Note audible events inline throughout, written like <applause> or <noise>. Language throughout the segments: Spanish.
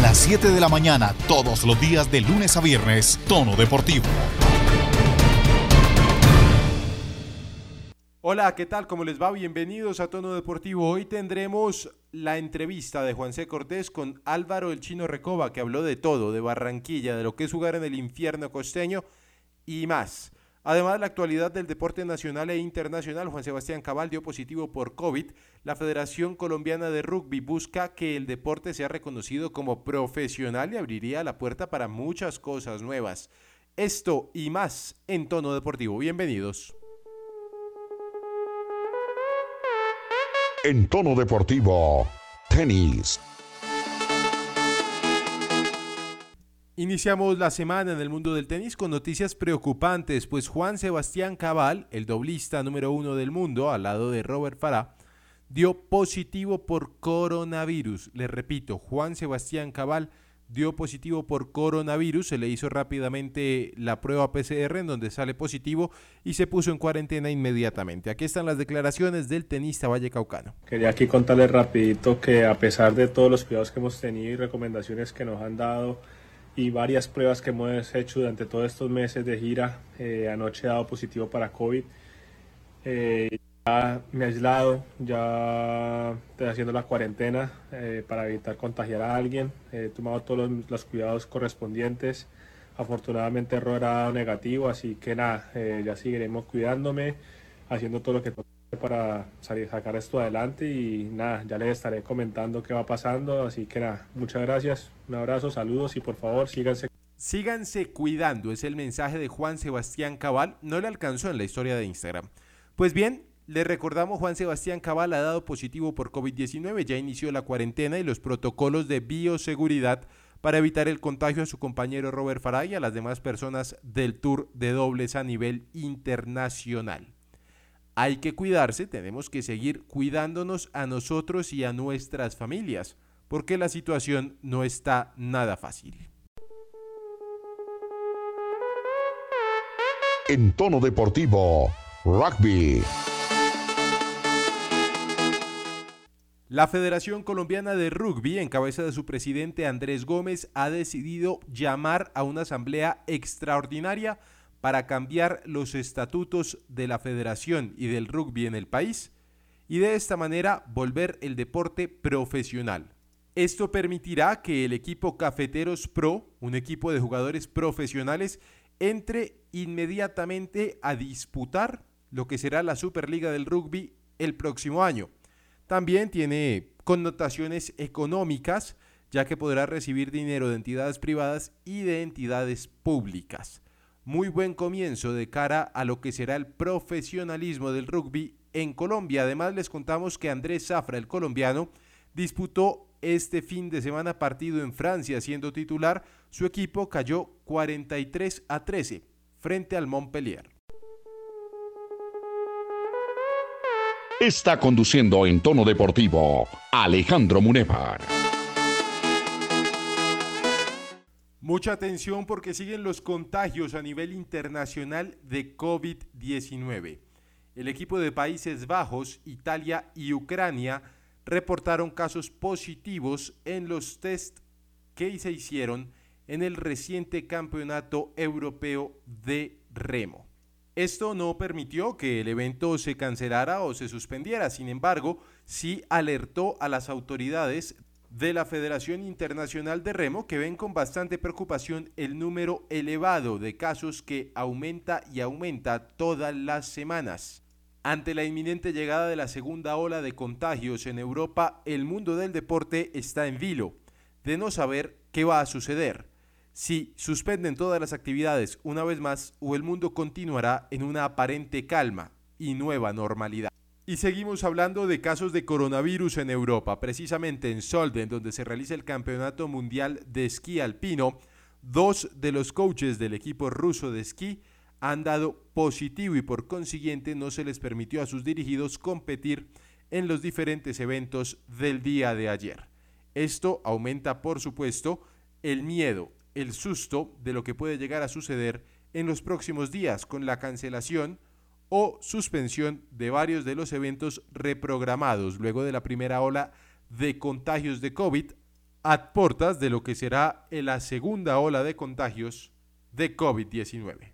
las 7 de la mañana, todos los días de lunes a viernes, Tono Deportivo. Hola, ¿qué tal? ¿Cómo les va? Bienvenidos a Tono Deportivo. Hoy tendremos la entrevista de Juan C. Cortés con Álvaro el Chino Recoba, que habló de todo, de Barranquilla, de lo que es jugar en el infierno costeño y más. Además, la actualidad del deporte nacional e internacional, Juan Sebastián Cabal dio positivo por COVID. La Federación Colombiana de Rugby busca que el deporte sea reconocido como profesional y abriría la puerta para muchas cosas nuevas. Esto y más en tono deportivo. Bienvenidos. En tono deportivo, tenis. Iniciamos la semana en el mundo del tenis con noticias preocupantes, pues Juan Sebastián Cabal, el doblista número uno del mundo, al lado de Robert Farah, dio positivo por coronavirus. Les repito, Juan Sebastián Cabal dio positivo por coronavirus, se le hizo rápidamente la prueba PCR en donde sale positivo y se puso en cuarentena inmediatamente. Aquí están las declaraciones del tenista vallecaucano. Quería aquí contarles rapidito que a pesar de todos los cuidados que hemos tenido y recomendaciones que nos han dado, y varias pruebas que hemos hecho durante todos estos meses de gira. Eh, anoche he dado positivo para COVID. Eh, ya me he aislado, ya estoy haciendo la cuarentena eh, para evitar contagiar a alguien. He tomado todos los, cuidados correspondientes. Afortunadamente error ha dado negativo, así que nada, ya seguiremos cuidándome, haciendo todo lo que para sacar esto adelante y nada, ya les estaré comentando qué va pasando, así que nada, muchas gracias, un abrazo, saludos y por favor síganse. Síganse cuidando, es el mensaje de Juan Sebastián Cabal, no le alcanzó en la historia de Instagram. Pues bien, le recordamos Juan Sebastián Cabal ha dado positivo por COVID-19, ya inició la cuarentena y los protocolos de bioseguridad para evitar el contagio a su compañero Robert Faray y a las demás personas del Tour de dobles a nivel internacional hay que cuidarse, tenemos que seguir cuidándonos a nosotros y a nuestras familias, porque la situación no está nada fácil. En tono deportivo, rugby. La Federación Colombiana de Rugby, en cabeza de su presidente Andrés Gómez, ha decidido llamar a una asamblea extraordinaria para cambiar los estatutos de la federación y del rugby en el país y de esta manera volver el deporte profesional. Esto permitirá que el equipo Cafeteros Pro, un equipo de jugadores profesionales, entre inmediatamente a disputar lo que será la Superliga del Rugby el próximo año. También tiene connotaciones económicas, ya que podrá recibir dinero de entidades privadas y de entidades públicas muy buen comienzo de cara a lo que será el profesionalismo del rugby en Colombia. Además les contamos que Andrés Zafra, el colombiano, disputó este fin de semana partido en Francia siendo titular. Su equipo cayó 43 a 13 frente al Montpellier. Está conduciendo en tono deportivo Alejandro Munevar. Mucha atención porque siguen los contagios a nivel internacional de COVID-19. El equipo de Países Bajos, Italia y Ucrania reportaron casos positivos en los test que se hicieron en el reciente Campeonato Europeo de Remo. Esto no permitió que el evento se cancelara o se suspendiera, sin embargo, sí alertó a las autoridades de la Federación Internacional de Remo que ven con bastante preocupación el número elevado de casos que aumenta y aumenta todas las semanas. Ante la inminente llegada de la segunda ola de contagios en Europa, el mundo del deporte está en vilo de no saber qué va a suceder, si suspenden todas las actividades una vez más o el mundo continuará en una aparente calma y nueva normalidad. Y seguimos hablando de casos de coronavirus en Europa, precisamente en Solden, donde se realiza el Campeonato Mundial de Esquí Alpino. Dos de los coaches del equipo ruso de esquí han dado positivo y por consiguiente no se les permitió a sus dirigidos competir en los diferentes eventos del día de ayer. Esto aumenta, por supuesto, el miedo, el susto de lo que puede llegar a suceder en los próximos días con la cancelación o suspensión de varios de los eventos reprogramados luego de la primera ola de contagios de COVID a portas de lo que será la segunda ola de contagios de COVID-19.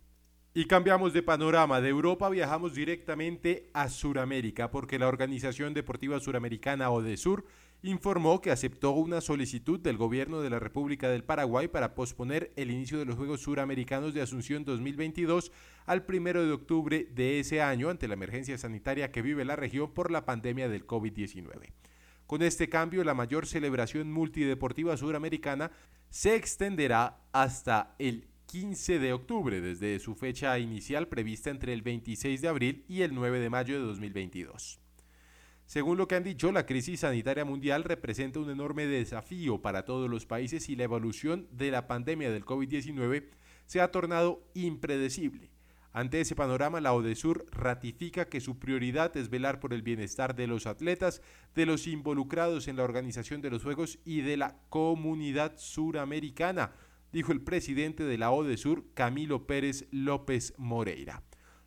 Y cambiamos de panorama. De Europa viajamos directamente a Sudamérica porque la Organización Deportiva Suramericana ODESUR informó que aceptó una solicitud del gobierno de la República del Paraguay para posponer el inicio de los Juegos Suramericanos de Asunción 2022 al 1 de octubre de ese año ante la emergencia sanitaria que vive la región por la pandemia del COVID-19. Con este cambio, la mayor celebración multideportiva suramericana se extenderá hasta el 15 de octubre, desde su fecha inicial prevista entre el 26 de abril y el 9 de mayo de 2022. Según lo que han dicho, la crisis sanitaria mundial representa un enorme desafío para todos los países y la evolución de la pandemia del COVID-19 se ha tornado impredecible. Ante ese panorama, la ODESUR ratifica que su prioridad es velar por el bienestar de los atletas, de los involucrados en la organización de los Juegos y de la comunidad suramericana, dijo el presidente de la ODESUR, Camilo Pérez López Moreira.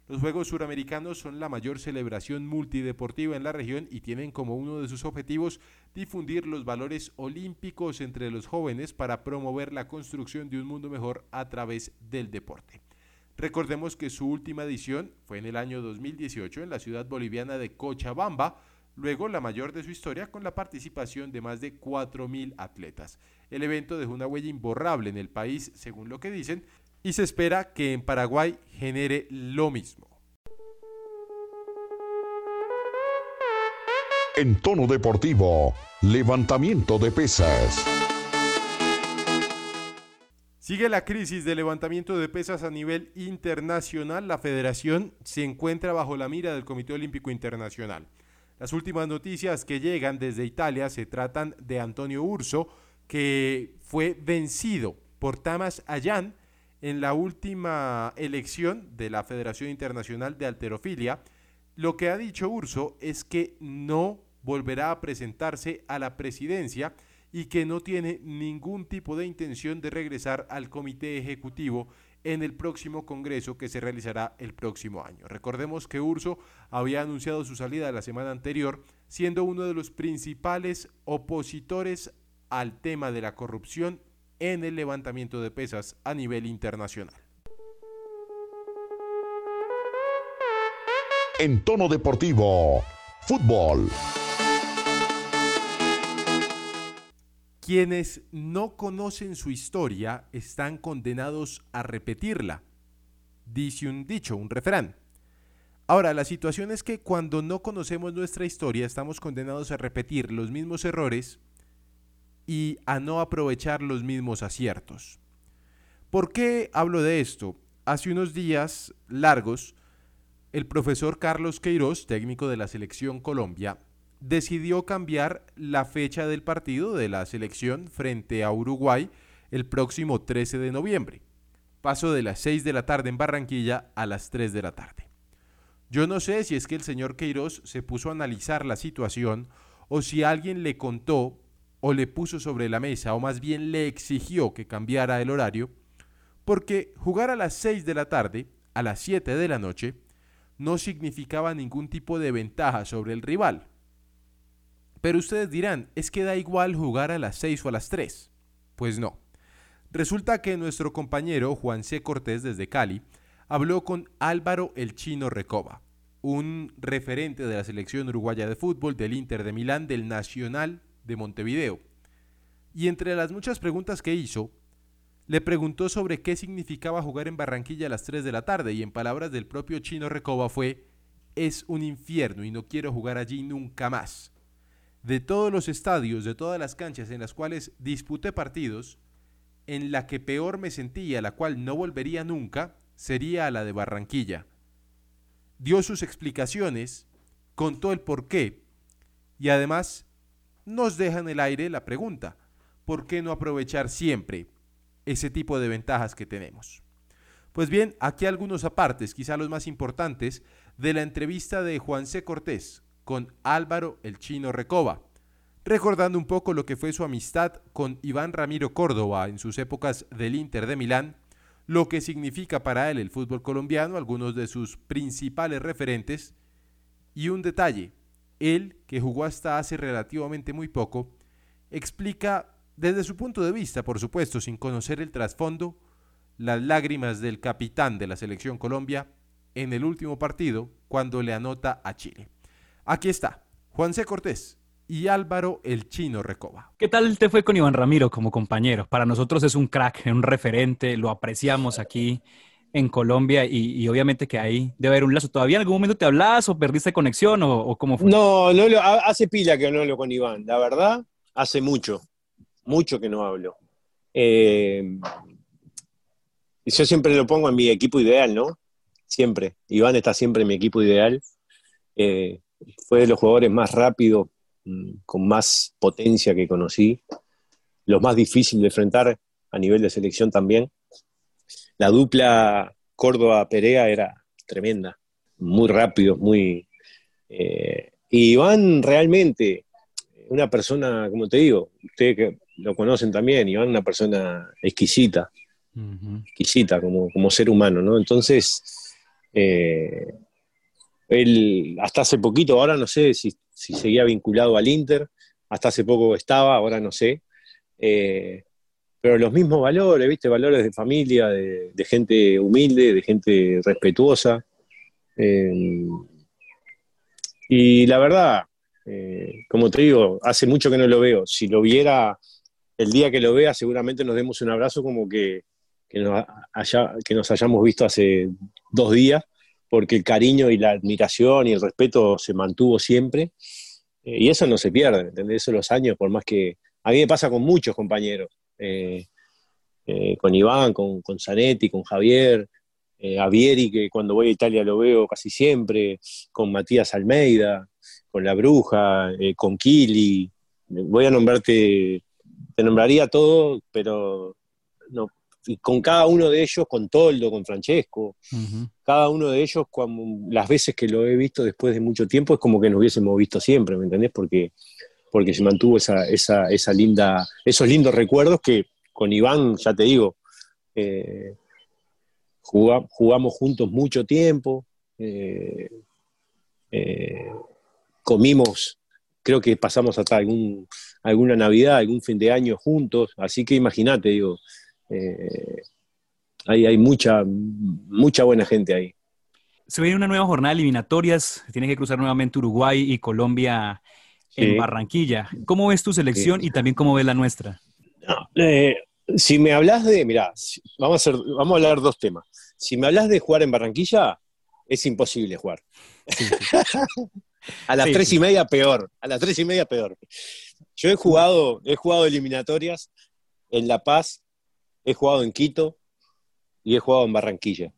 Los Juegos Suramericanos son la mayor celebración multideportiva en la región y tienen como uno de sus objetivos difundir los valores olímpicos entre los jóvenes para promover la construcción de un mundo mejor a través del deporte. Recordemos que su última edición fue en el año 2018 en la ciudad boliviana de Cochabamba, luego la mayor de su historia con la participación de más de 4.000 atletas. El evento dejó una huella imborrable en el país, según lo que dicen, y se espera que en Paraguay genere lo mismo. En tono deportivo, levantamiento de pesas. Sigue la crisis de levantamiento de pesas a nivel internacional. La federación se encuentra bajo la mira del Comité Olímpico Internacional. Las últimas noticias que llegan desde Italia se tratan de Antonio Urso, que fue vencido por Tamas Ayan en la última elección de la Federación Internacional de Alterofilia. Lo que ha dicho Urso es que no volverá a presentarse a la presidencia y que no tiene ningún tipo de intención de regresar al comité ejecutivo en el próximo Congreso que se realizará el próximo año. Recordemos que Urso había anunciado su salida la semana anterior, siendo uno de los principales opositores al tema de la corrupción en el levantamiento de pesas a nivel internacional. En tono deportivo, fútbol. Quienes no conocen su historia están condenados a repetirla, dice un dicho, un refrán. Ahora, la situación es que cuando no conocemos nuestra historia estamos condenados a repetir los mismos errores y a no aprovechar los mismos aciertos. ¿Por qué hablo de esto? Hace unos días largos, el profesor Carlos Queiroz, técnico de la selección Colombia, decidió cambiar la fecha del partido de la selección frente a Uruguay el próximo 13 de noviembre. Paso de las 6 de la tarde en Barranquilla a las 3 de la tarde. Yo no sé si es que el señor Queiroz se puso a analizar la situación o si alguien le contó o le puso sobre la mesa o más bien le exigió que cambiara el horario, porque jugar a las 6 de la tarde, a las 7 de la noche, no significaba ningún tipo de ventaja sobre el rival. Pero ustedes dirán, es que da igual jugar a las 6 o a las 3. Pues no. Resulta que nuestro compañero Juan C. Cortés desde Cali habló con Álvaro el Chino Recoba, un referente de la selección uruguaya de fútbol del Inter de Milán del Nacional de Montevideo. Y entre las muchas preguntas que hizo, le preguntó sobre qué significaba jugar en Barranquilla a las 3 de la tarde y en palabras del propio Chino Recoba fue, es un infierno y no quiero jugar allí nunca más de todos los estadios, de todas las canchas en las cuales disputé partidos, en la que peor me sentía, la cual no volvería nunca, sería la de Barranquilla. Dio sus explicaciones, contó el por qué y además nos deja en el aire la pregunta, ¿por qué no aprovechar siempre ese tipo de ventajas que tenemos? Pues bien, aquí algunos apartes, quizá los más importantes, de la entrevista de Juan C. Cortés con Álvaro el Chino Recoba, recordando un poco lo que fue su amistad con Iván Ramiro Córdoba en sus épocas del Inter de Milán, lo que significa para él el fútbol colombiano, algunos de sus principales referentes, y un detalle, él, que jugó hasta hace relativamente muy poco, explica Desde su punto de vista, por supuesto, sin conocer el trasfondo, las lágrimas del capitán de la selección Colombia en el último partido cuando le anota a Chile. Aquí está, Juan C. Cortés y Álvaro el Chino Recoba. ¿Qué tal te fue con Iván Ramiro como compañero? Para nosotros es un crack, un referente, lo apreciamos aquí en Colombia y, obviamente que ahí debe haber un lazo. ¿Todavía en algún momento te hablas o perdiste conexión o, cómo fue? No, no hace pila que no hablo con Iván, la verdad, hace mucho, mucho que no hablo. Eh, yo siempre lo pongo en mi equipo ideal, ¿no? Siempre. Iván está siempre en mi equipo ideal. Eh, fue de los jugadores más rápidos, mm, con más potencia que conocí. Los más difíciles de enfrentar a nivel de selección también. La dupla Córdoba-Perea era tremenda. Muy rápido, muy... Eh, y Iván realmente, una persona, como te digo, ustedes que lo conocen también, Iván una persona exquisita exquisita como, como, ser humano, ¿no? Entonces, eh, él hasta hace poquito, ahora no sé si, seguía vinculado al Inter, hasta hace poco estaba, ahora no sé, eh, pero los mismos valores, ¿viste? Valores de familia, de, gente humilde, de gente respetuosa. Eh, y la verdad, como te digo, hace mucho que no lo veo. Si lo viera el día que lo vea, seguramente nos demos un abrazo como que que nos, que nos hayamos visto hace dos días, porque el cariño y la admiración y el respeto se mantuvo siempre. Eh, y eso no se pierde, ¿entendés? Eso los años, por más que... A mí me pasa con muchos compañeros, eh, eh, con Iván, con, con Zanetti, con Javier, a Vieri, que cuando voy a Italia lo veo casi siempre, con Matías Almeida, con La Bruja, con Kili. Voy a nombrarte, te nombraría todo, pero no, y con cada uno de ellos, con Toldo, con Francesco, cada uno de ellos, las veces que lo he visto después de mucho tiempo, es como que nos hubiésemos visto siempre, ¿me entendés? Porque, porque se mantuvo esa, esa, esa linda, esos lindos recuerdos que con Iván, ya te digo, eh, jugamos juntos mucho tiempo, eh, eh, comimos, creo que pasamos hasta algún, alguna Navidad, algún fin de año juntos, así que imagínate, digo, eh, hay, mucha, mucha buena gente ahí. Se viene una nueva jornada de eliminatorias, tiene que cruzar nuevamente Uruguay y Colombia en Barranquilla. ¿Cómo ves tu selección y también cómo ves la nuestra? Eh, si me hablas de, mira, vamos a, hacer, vamos a hablar dos temas. Si me hablas de jugar en Barranquilla, es imposible jugar. <laughs> a las tres y media peor, a las tres y media peor. Yo he jugado, he jugado eliminatorias en La Paz, he jugado en Quito y he jugado en Barranquilla.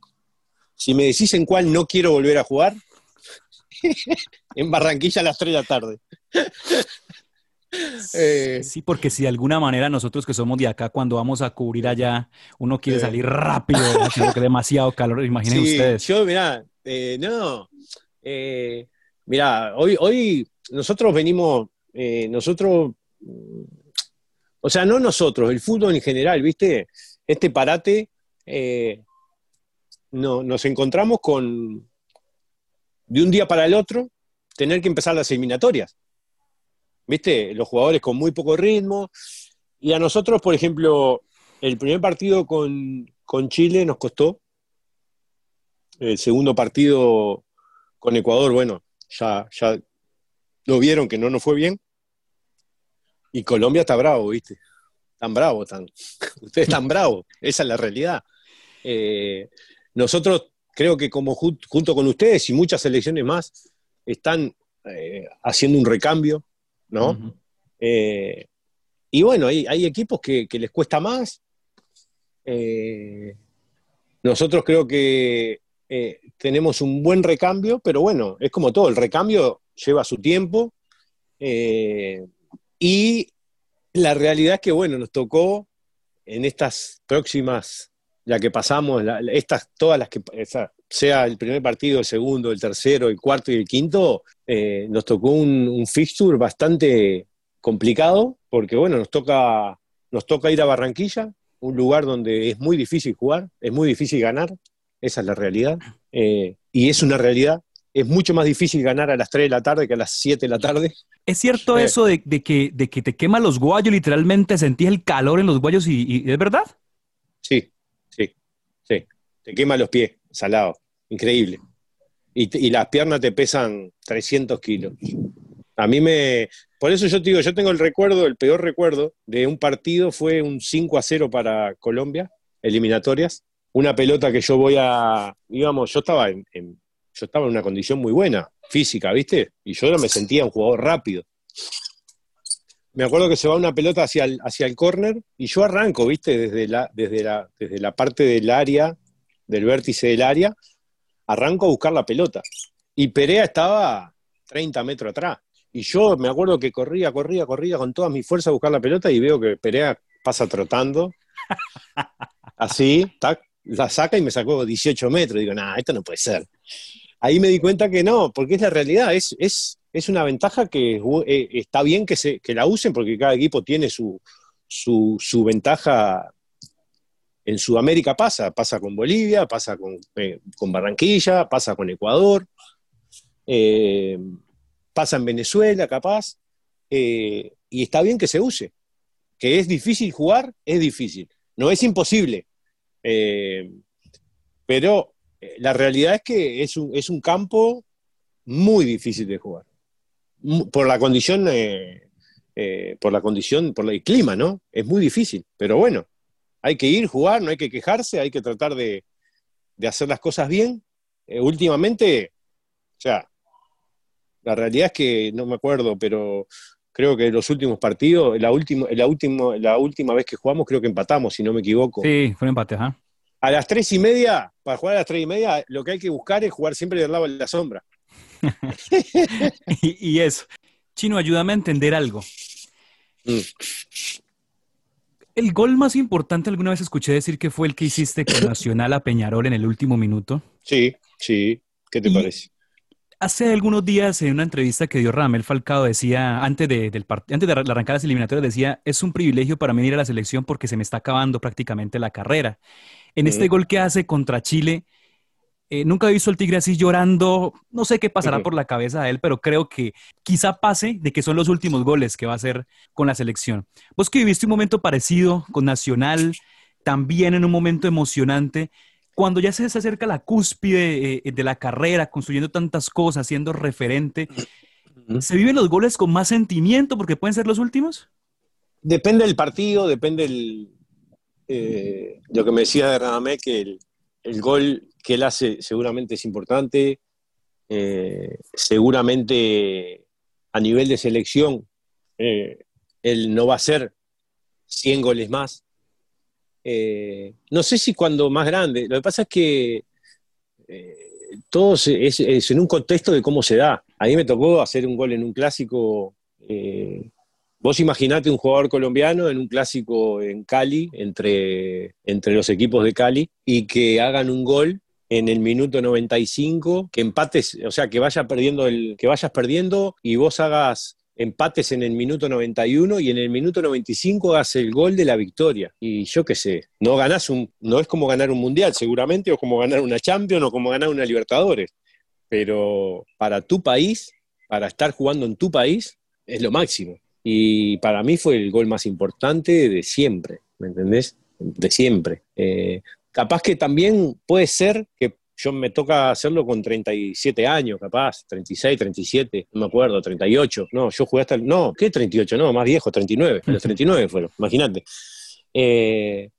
Si me decís en cuál no quiero volver a jugar, <laughs> en Barranquilla a las 3 de la tarde. <laughs> Eh, sí, porque si de alguna manera nosotros que somos de acá, cuando vamos a cubrir allá, uno quiere salir rápido, que demasiado calor, imaginen ustedes. Yo, mirá, eh, no, eh, mirá, hoy, hoy nosotros venimos, nosotros o sea, no nosotros, el fútbol en general, ¿viste? Este parate, eh, no, nos encontramos con, de un día para el otro, tener que empezar las eliminatorias. ¿Viste? Los jugadores con muy poco ritmo. Y a nosotros, por ejemplo, el primer partido con, Chile nos costó. El segundo partido con Ecuador, bueno, ya, ya lo vieron que no nos fue bien. Y Colombia está bravo, ¿viste? Tan bravo, tan. <laughs> Ustedes están bravos, esa es la realidad. Eh, nosotros creo que como junto con ustedes y muchas selecciones más están eh, haciendo un recambio, ¿no? Eh, y bueno, hay, hay equipos que, les cuesta más. nosotros creo que tenemos un buen recambio, pero bueno, es como todo, el recambio lleva su tiempo. Y la realidad es que, bueno, nos tocó en estas próximas, ya que pasamos, estas, todas las que, sea el primer partido, el segundo, el tercero, el cuarto y el quinto, eh, nos tocó un, un, fixture bastante complicado, porque, bueno, nos toca, nos toca ir a Barranquilla, un lugar donde es muy difícil jugar, es muy difícil ganar, esa es la realidad, eh, y es una realidad, es mucho más difícil ganar a las 3 de la tarde que a las 7 de la tarde. ¿Es cierto Eh. eso de, de que, de que te quema los guayos, literalmente sentís el calor en los guayos y, y- ¿es verdad? Sí, sí, sí. Te quema los pies, salado. Increíble. Y, las piernas te pesan 300 kilos. A mí me... Por eso yo te digo, yo tengo el recuerdo, el peor recuerdo de un partido fue un 5 a 0 para Colombia, eliminatorias. Una pelota que yo voy a... Íbamos, yo estaba en, en- yo estaba en una condición muy buena, física, ¿viste? Y yo no me sentía un jugador rápido. Me acuerdo que se va una pelota hacia el, hacia el córner y yo arranco, ¿viste? Desde la, desde, la, desde la parte del área, del vértice del área, arranco a buscar la pelota. Y Perea estaba 30 metros atrás. Y yo me acuerdo que corría, corría, corría con todas mis fuerzas a buscar la pelota y veo que Perea pasa trotando. Así, la saca y me sacó 18 metros. Digo, nada, esto no puede ser. Ahí me di cuenta que no, porque es la realidad, es, es, es una ventaja que eh, está bien que, se, que la usen porque cada equipo tiene su, su, su ventaja. En Sudamérica pasa, pasa con Bolivia, pasa con, eh, con Barranquilla, pasa con Ecuador, eh, pasa en Venezuela, capaz, eh, y está bien que se use. Que es difícil jugar, es difícil. No es imposible, pero la realidad es que es un, es un campo muy difícil de jugar. Por la condición, por la condición, por el clima, ¿no? Es muy difícil. Pero bueno, hay que ir, jugar, no hay que quejarse, hay que tratar de, de hacer las cosas bien. Eh, últimamente, o sea, la realidad es que no me acuerdo, pero creo que los últimos partidos, la última, la la última vez que jugamos, creo que empatamos, si no me equivoco. Sí, fue un empate, ajá. A las tres y media, para jugar a las tres y media, lo que hay que buscar es jugar siempre del lado de la sombra. <laughs> Y, y eso. Chino, ayúdame a entender algo. Mm. El gol más importante alguna vez escuché decir que fue el que hiciste con Nacional a Peñarol en el último minuto. Sí, sí. ¿Qué te Y- parece? Hace algunos días en una entrevista que dio Ramel Falcao decía, antes de, del antes de arrancar las eliminatorias, decía, es un privilegio para mí ir a la selección porque se me está acabando prácticamente la carrera. En este gol que hace contra Chile, eh, nunca he visto al Tigre así llorando, no sé qué pasará por la cabeza de él, pero creo que quizá pase de que son los últimos goles que va a hacer con la selección. Vos que viviste un momento parecido con Nacional, también en un momento emocionante, cuando ya se acerca la cúspide eh, de la carrera, construyendo tantas cosas, siendo referente. ¿se viven los goles con más sentimiento porque pueden ser los últimos? Depende del partido, depende el, eh, lo que me decía de Radamé, que el, el gol que él hace seguramente es importante, eh, seguramente a nivel de selección eh, él no va a hacer 100 goles más. Eh, no sé si cuando más grande, lo que pasa es que todo es, en un contexto de cómo se da. A mí me tocó hacer un gol en un clásico. Vos imaginate un jugador colombiano en un clásico en Cali, entre, entre los equipos de Cali, y que hagan un gol en el minuto 95, que empates, o sea, que, vaya perdiendo el, que vayas perdiendo y vos hagas empates en el minuto 91 y en el minuto 95 hagas el gol de la victoria. Y yo qué sé, no ganás un, no es como ganar un mundial seguramente, o como ganar una Champions, o como ganar una Libertadores. Pero para tu país, para estar jugando en tu país, es lo máximo. Y para mí fue el gol más importante de siempre, ¿me entendés? De siempre. Eh, capaz que también puede ser que yo me toca hacerlo con 37 años, capaz, 36, 37, no me acuerdo, 38. No, yo jugué hasta el. No, ¿qué 38? No, más viejo, 39. <laughs> Los 39 fueron, imagínate. Eh,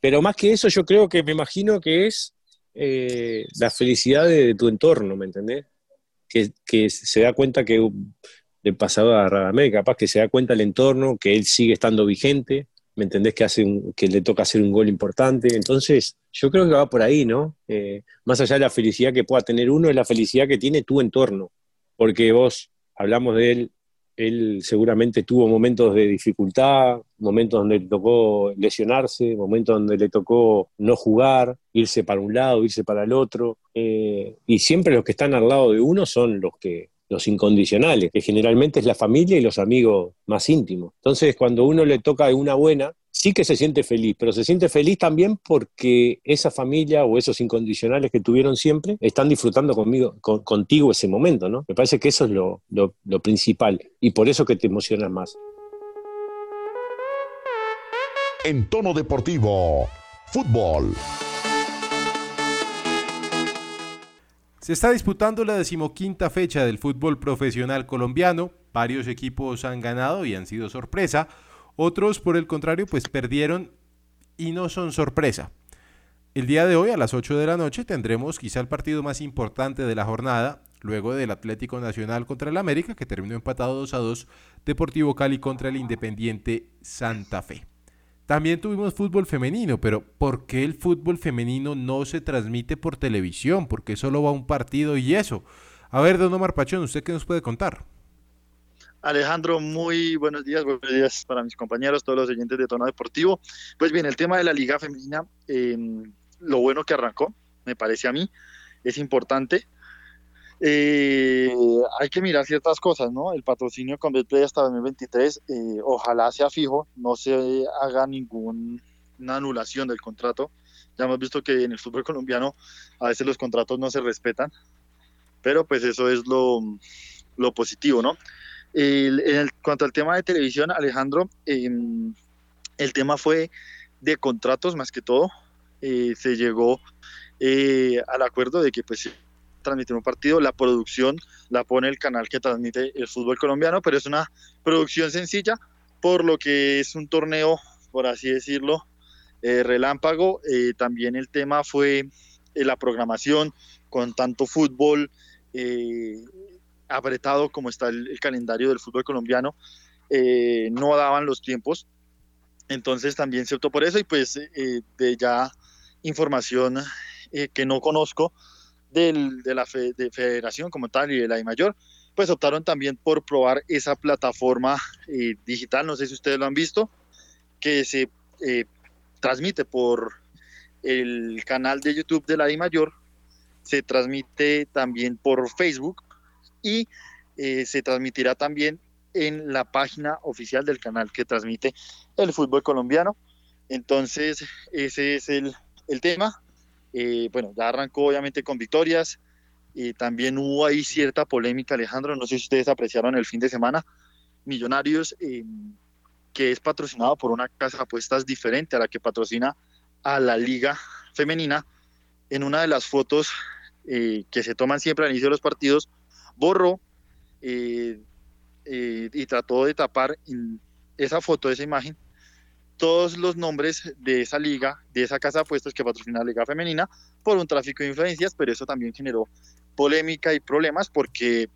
pero más que eso, yo creo que me imagino que es eh, la felicidad de, de tu entorno, ¿me entendés? Que, que se da cuenta que le pasaba a Radamé, capaz que se da cuenta el entorno, que él sigue estando vigente, ¿me entendés? Que, hace un- que le toca hacer un gol importante. Entonces, yo creo que va por ahí, ¿no? Eh, más allá de la felicidad que pueda tener uno, es la felicidad que tiene tu entorno. Porque vos, hablamos de él, él seguramente tuvo momentos de dificultad, momentos donde le tocó lesionarse, momentos donde le tocó no jugar, irse para un lado, irse para el otro. Eh, y siempre los que están al lado de uno son los que los incondicionales, que generalmente es la familia y los amigos más íntimos. Entonces, cuando uno le toca una buena, sí que se siente feliz, pero se siente feliz también porque esa familia o esos incondicionales que tuvieron siempre están disfrutando conmigo, contigo ese momento, ¿no? Me parece que eso es lo, lo principal y por eso que te emocionas más. En tono deportivo, fútbol. Se está disputando la decimoquinta fecha del fútbol profesional colombiano. Varios equipos han ganado y han sido sorpresa. Otros, por el contrario, pues perdieron y no son sorpresa. El día de hoy a las 8 de la noche tendremos quizá el partido más importante de la jornada, luego del Atlético Nacional contra el América, que terminó empatado 2 a 2, Deportivo Cali contra el Independiente Santa Fe. También tuvimos fútbol femenino, pero ¿por qué el fútbol femenino no se transmite por televisión? ¿Por qué solo va un partido y eso? A ver, don Omar Pachón, ¿usted qué nos puede contar? Alejandro, muy buenos días, buenos días para mis compañeros, todos los oyentes de Tono Deportivo. Pues bien, el tema de la Liga Femenina, em, lo bueno que arrancó, me parece a mí, es importante. Eh, hay que mirar ciertas cosas, ¿no? El patrocinio con Betplay hasta 2023, eh, ojalá sea fijo, no se haga ninguna anulación del contrato. Ya hemos visto que en el fútbol colombiano a veces los contratos no se respetan, pero pues eso es lo, lo positivo, ¿no? en cuanto al tema de televisión, Alejandro, em, el tema fue de contratos más que todo. Eh, se llegó eh, al acuerdo de que pues transmitir un partido, la producción la pone el canal que transmite el fútbol colombiano, pero es una producción sencilla, por lo que es un torneo, por así decirlo, eh, relámpago. también el tema fue la programación con tanto fútbol, apretado como está el, calendario del fútbol colombiano, eh, no daban los tiempos. Entonces también se optó por eso y pues eh, de ya información eh, que no conozco de la federación como tal y de la I mayor, pues optaron también por probar esa plataforma digital, no sé si ustedes lo han visto, que se transmite por el canal de YouTube de la I mayor, se transmite también por Facebook y eh, se transmitirá también en la página oficial del canal que transmite el fútbol colombiano. Entonces, ese es el, tema. Eh, bueno, ya arrancó obviamente con victorias. y también hubo ahí cierta polémica, Alejandro. No sé si ustedes apreciaron el fin de semana. Millonarios, eh, que es patrocinado por una casa de apuestas diferente a la que patrocina a la Liga Femenina. En una de las fotos que se toman siempre al inicio de los partidos, borró eh, eh, y trató de tapar esa foto, esa imagen, todos los nombres de esa liga, de esa casa de apuestas que patrocina la Liga Femenina, por un tráfico de influencias, pero eso también generó polémica y problemas porque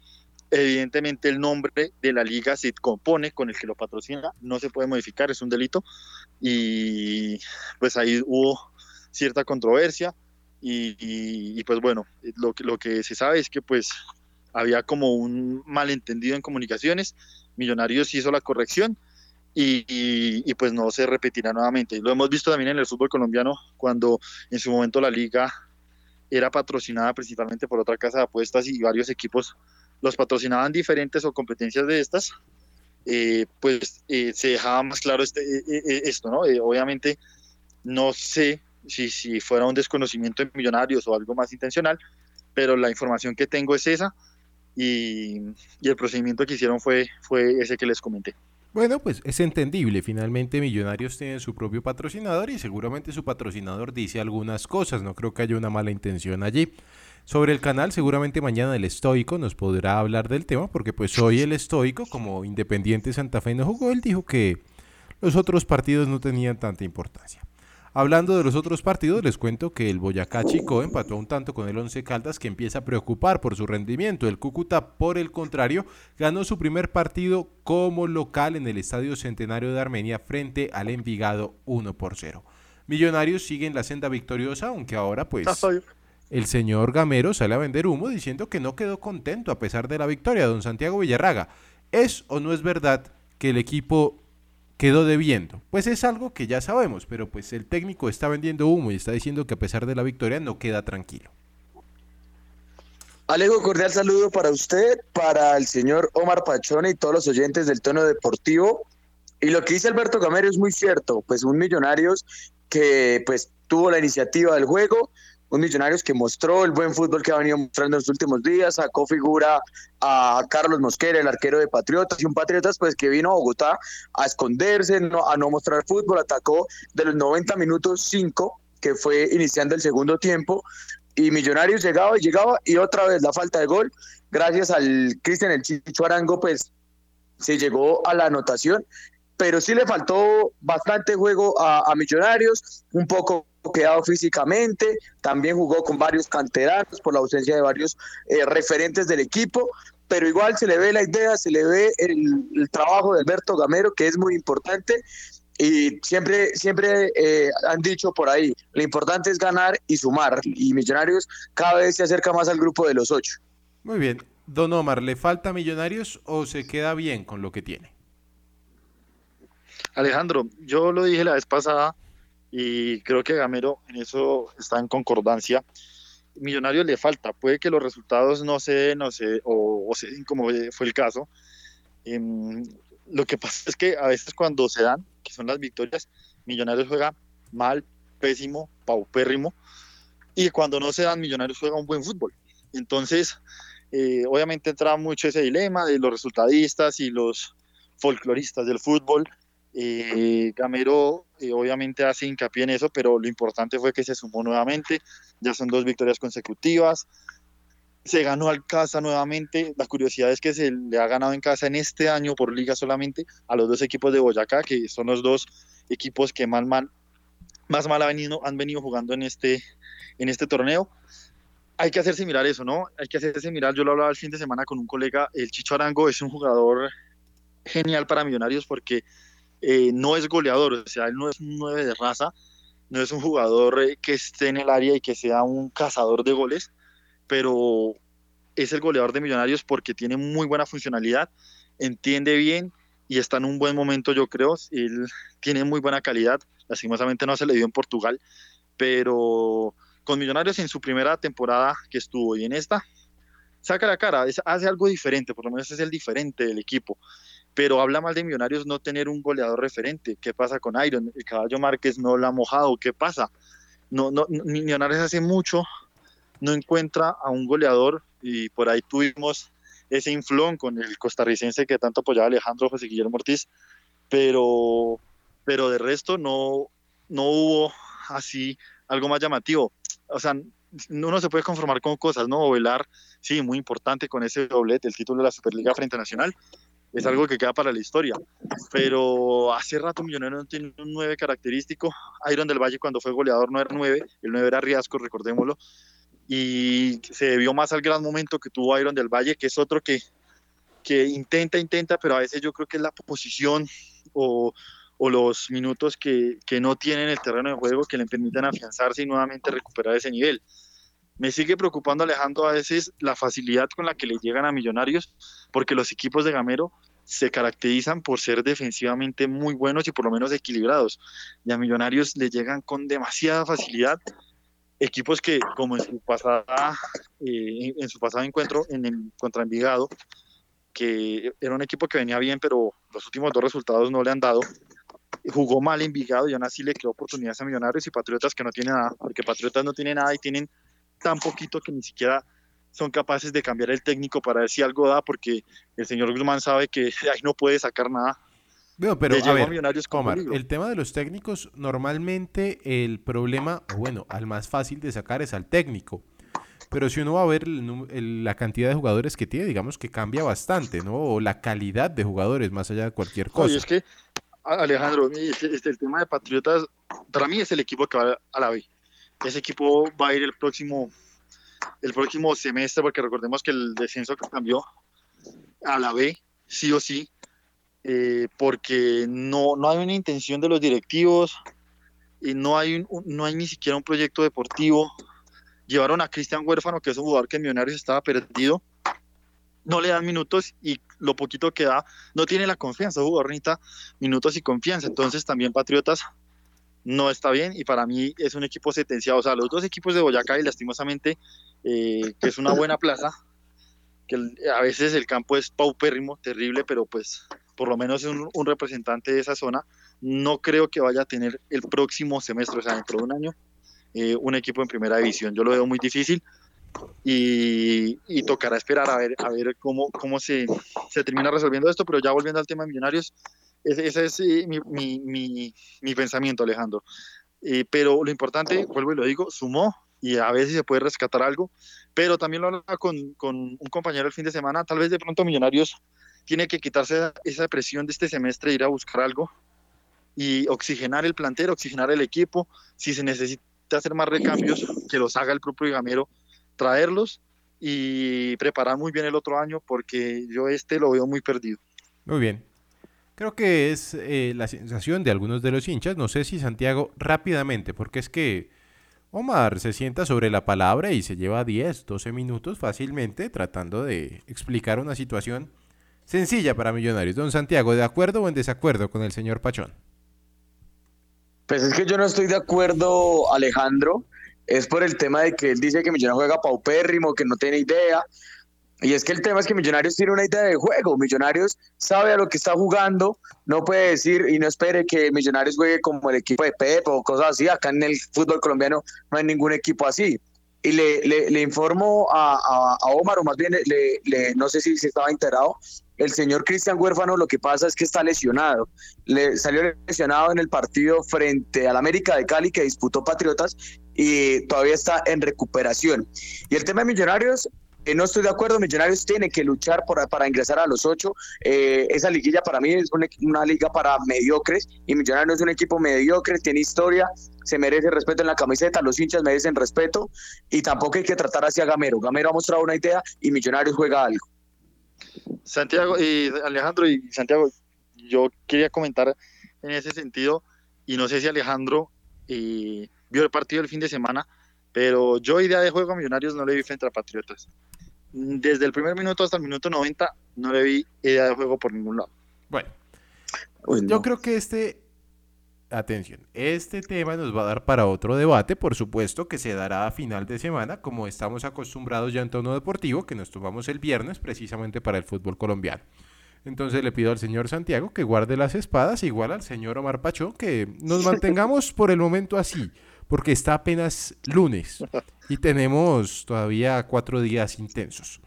evidentemente el nombre de la liga se compone con el que lo patrocina, no se puede modificar, es un delito y pues ahí hubo cierta controversia y, pues bueno, lo, lo que se sabe es que pues había como un malentendido en comunicaciones, Millonarios hizo la corrección y, pues no se repetirá nuevamente. Y lo hemos visto también en el fútbol colombiano cuando en su momento la liga era patrocinada principalmente por otra casa de apuestas y varios equipos los patrocinaban diferentes o competencias de estas, eh, pues eh, se dejaba más claro este, eh, esto, ¿no? obviamente no sé si, si fuera un desconocimiento de millonarios o algo más intencional, pero la información que tengo es esa y, el procedimiento que hicieron fue, fue ese que les comenté. Bueno, pues es entendible. Finalmente Millonarios tienen su propio patrocinador y seguramente su patrocinador dice algunas cosas. No creo que haya una mala intención allí. Sobre el canal, seguramente mañana el estoico nos podrá hablar del tema porque pues hoy el estoico, como Independiente Santa Fe no jugó, él dijo que los otros partidos no tenían tanta importancia. Hablando de los otros partidos, les cuento que el Boyacá Chico empató un tanto con el Once Caldas que empieza a preocupar por su rendimiento. El Cúcuta, por el contrario, ganó su primer partido como local en el Estadio Centenario de Armenia frente al Envigado 1 por 0. Millonarios siguen la senda victoriosa, aunque ahora pues el señor Gamero sale a vender humo diciendo que no quedó contento a pesar de la victoria. Don Santiago Villarraga, ¿es o no es verdad que el equipo quedó debiendo. Pues es algo que ya sabemos, pero pues el técnico está vendiendo humo y está diciendo que a pesar de la victoria no queda tranquilo. Alejo, cordial saludo para usted, para el señor Omar Pachone y todos los oyentes del tono deportivo. Y lo que dice Alberto Gamero es muy cierto, pues un Millonarios que pues tuvo la iniciativa del juego, un Millonarios que mostró el buen fútbol que ha venido mostrando en los últimos días, sacó figura a Carlos Mosquera, el arquero de Patriotas, y un Patriotas pues que vino a Bogotá a esconderse, a no mostrar fútbol, atacó de los 90 minutos 5, que fue iniciando el segundo tiempo, y Millonarios llegaba y llegaba, y otra vez la falta de gol, gracias al Cristian El Chicho Arango, pues se llegó a la anotación, pero sí le faltó bastante juego a Millonarios, un poco quedado físicamente, también jugó con varios canteranos por la ausencia de varios eh, referentes del equipo, pero igual se le ve la idea, se le ve el, trabajo de Alberto Gamero, que es muy importante, y siempre, siempre eh, han dicho por ahí, lo importante es ganar y sumar, y Millonarios cada vez se acerca más al grupo de los ocho. Muy bien, Don Omar, ¿le falta Millonarios o se queda bien con lo que tiene? Alejandro, yo lo dije la vez pasada, y creo que Gamero en eso está en concordancia. Millonarios le falta, puede que los resultados no se den no sé, o, se den como fue el caso. Em, lo que pasa es que a veces cuando se dan, que son las victorias, Millonarios juega mal, pésimo, paupérrimo, y cuando no se dan, Millonarios juega un buen fútbol. Entonces, eh, obviamente entra mucho ese dilema de los resultadistas y los folcloristas del fútbol, eh, Gamero eh, obviamente hace hincapié en eso, pero lo importante fue que se sumó nuevamente, ya son dos victorias consecutivas, se ganó al casa nuevamente, la curiosidad es que se le ha ganado en casa en este año por liga solamente a los dos equipos de Boyacá, que son los dos equipos que más mal, más mal venido, han venido jugando en este, en este torneo. Hay que hacerse mirar eso, ¿no? Hay que hacerse mirar, yo lo hablaba el fin de semana con un colega, el Chicho Arango es un jugador genial para Millonarios porque eh, no es goleador, o sea, él no es un 9 de raza, no es un jugador eh, que esté en el área y que sea un cazador de goles, pero es el goleador de Millonarios porque tiene muy buena funcionalidad, entiende bien y está en un buen momento, yo creo. Él <laughs> tiene muy buena calidad, lastimosamente no se le dio en Portugal, pero con Millonarios en su primera temporada que estuvo y en esta, saca la cara, hace algo diferente, por lo menos es el diferente del equipo pero habla mal de Millonarios no tener un goleador referente. ¿Qué pasa con Iron? El caballo Márquez no lo ha mojado. ¿Qué pasa? No, no, Millonarios hace mucho no encuentra a un goleador y por ahí tuvimos ese inflón con el costarricense que tanto apoyaba Alejandro José Guillermo Ortiz, pero, pero de resto no, no hubo así algo más llamativo. O sea, uno se puede conformar con cosas, ¿no? Velar, sí, muy importante con ese doblete, el título de la Superliga frente Nacional, es algo que queda para la historia. Pero hace rato Millonarios no tiene un 9 característico. Iron del Valle cuando fue goleador no era 9, el 9 era Riasco, recordémoslo. Y se debió más al gran momento que tuvo Iron del Valle, que es otro que, que intenta, intenta, pero a veces yo creo que es la posición o, o los minutos que, que no tienen el terreno de juego que le permitan afianzarse y nuevamente recuperar ese nivel. Me sigue preocupando Alejandro a veces la facilidad con la que le llegan a Millonarios, porque los equipos de Gamero se caracterizan por ser defensivamente muy buenos y por lo menos equilibrados. Y a Millonarios le llegan con demasiada facilidad equipos que, como en su pasada, eh, en su pasado encuentro en el, contra Envigado, que era un equipo que venía bien, pero los últimos dos resultados no le han dado. Jugó mal Envigado y aún así le quedó oportunidades a Millonarios y Patriotas que no tienen nada, porque Patriotas no tienen nada y tienen tan poquito que ni siquiera son capaces de cambiar el técnico para ver si algo da, porque el señor Guzmán sabe que <laughs> ahí no puede sacar nada. Bueno, pero a ver, Omar, el tema de los técnicos, normalmente el problema, bueno, al más fácil de sacar es al técnico. Pero si uno va a ver la cantidad de jugadores que tiene, digamos que cambia bastante, ¿no? O la calidad de jugadores, más allá de cualquier cosa. Oye, es que, Alejandro, este, este, el tema de Patriotas, para mí es el equipo que va a la B. Ese equipo va a ir el próximo, el próximo semestre, porque recordemos que el descenso cambió a la B, sí o sí, eh, porque no, no hay una intención de los directivos y no hay, no hay ni siquiera un proyecto deportivo. Llevaron a Cristian Huérfano, que es un jugador que en Millonarios estaba perdido, no le dan minutos y lo poquito que da no tiene la confianza, jugador necesita minutos y confianza. Entonces también Patriotas no está bien y para mí es un equipo sentenciado. O sea, los dos equipos de Boyacá y lastimosamente, eh, que es una buena plaza, que a veces el campo es paupérrimo, terrible, pero pues por lo menos un, un representante de esa zona, no creo que vaya a tener el próximo semestre, o sea, dentro de un año, eh, un equipo en primera división. Yo lo veo muy difícil y, y tocará esperar a ver, a ver cómo, cómo se, se, termina resolviendo esto, pero ya volviendo al tema de Millonarios, ese, es eh, mi, mi, mi, mi, pensamiento, Alejandro. Eh, pero lo importante, vuelvo y lo digo, sumó y a veces se puede rescatar algo, pero también lo hablaba con, con un compañero el fin de semana, tal vez de pronto Millonarios tiene que quitarse esa presión de este semestre, ir a buscar algo y oxigenar el plantel, oxigenar el equipo, si se necesita hacer más recambios, que los haga el propio Gamero, traerlos y preparar muy bien el otro año porque yo este lo veo muy perdido. Muy bien. Creo que es eh, la sensación de algunos de los hinchas, no sé si Santiago rápidamente, porque es que Omar se sienta sobre la palabra y se lleva 10, 12 minutos fácilmente tratando de explicar una situación sencilla para Millonarios. Don Santiago, ¿de acuerdo o en desacuerdo con el señor Pachón? Pues es que yo no estoy de acuerdo, Alejandro. Es por el tema de que él dice que Millonarios juega paupérrimo, que no tiene idea. Y es que el tema es que Millonarios tiene una idea de juego. Millonarios sabe a lo que está jugando. No puede decir y no espere que Millonarios juegue como el equipo de Pep o cosas así. Acá en el fútbol colombiano no hay ningún equipo así. Y le, le, informo a, a, Omar, o más bien le, no sé si se estaba enterado, el señor Cristian Huérfano lo que pasa es que está lesionado. Le salió lesionado en el partido frente al América de Cali que disputó Patriotas y todavía está en recuperación. Y el tema de Millonarios, eh, no estoy de acuerdo, Millonarios tiene que luchar por, para ingresar a los ocho. Eh, esa liguilla para mí es una, liga para mediocres y Millonarios es un equipo mediocre, tiene historia, se merece respeto en la camiseta, los hinchas merecen respeto y tampoco hay que tratar hacia Gamero. Gamero ha mostrado una idea y Millonarios juega algo. Santiago y Alejandro y Santiago, yo quería comentar en ese sentido y no sé si Alejandro eh, vio el partido del fin de semana, pero yo idea de juego a Millonarios no le vi frente a Patriotas. Desde el primer minuto hasta el minuto 90 no le vi idea de juego por ningún lado. Bueno, Uy, no. yo creo que este, atención, este tema nos va a dar para otro debate, por supuesto que se dará a final de semana, como estamos acostumbrados ya en tono deportivo, que nos tomamos el viernes precisamente para el fútbol colombiano. Entonces le pido al señor Santiago que guarde las espadas, igual al señor Omar Pachón, que nos <laughs> mantengamos por el momento así porque está apenas lunes y <laughs> tenemos todavía cuatro días intensos.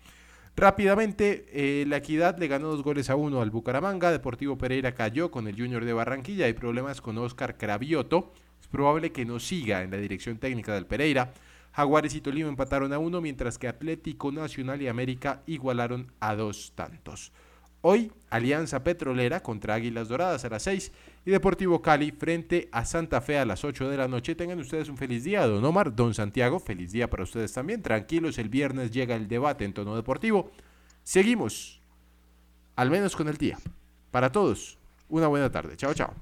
Rápidamente, eh, la Equidad le ganó dos goles a uno al Bucaramanga. Deportivo Pereira cayó con el Junior de Barranquilla. Hay problemas con Oscar Cravioto. Es probable que no siga en la dirección técnica del Pereira. Jaguares y Tolima empataron a uno, mientras que Atlético Nacional y América igualaron a dos tantos. Hoy, Alianza Petrolera contra Águilas Doradas a las 6 y Deportivo Cali frente a Santa Fe a las 8 de la noche. Tengan ustedes un feliz día, don Omar, don Santiago, feliz día para ustedes también. Tranquilos, el viernes llega el debate en tono deportivo. Seguimos, al menos con el día. Para todos, una buena tarde. Chao, chao.